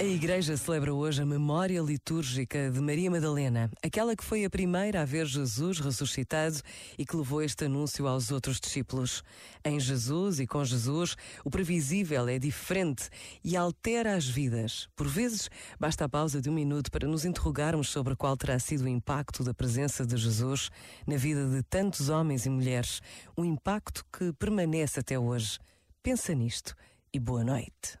A Igreja celebra hoje a memória litúrgica de Maria Madalena, aquela que foi a primeira a ver Jesus ressuscitado e que levou este anúncio aos outros discípulos. Em Jesus e com Jesus, o previsível é diferente e altera as vidas. Por vezes, basta a pausa de um minuto para nos interrogarmos sobre qual terá sido o impacto da presença de Jesus na vida de tantos homens e mulheres, um impacto que permanece até hoje. Pensa nisto e boa noite.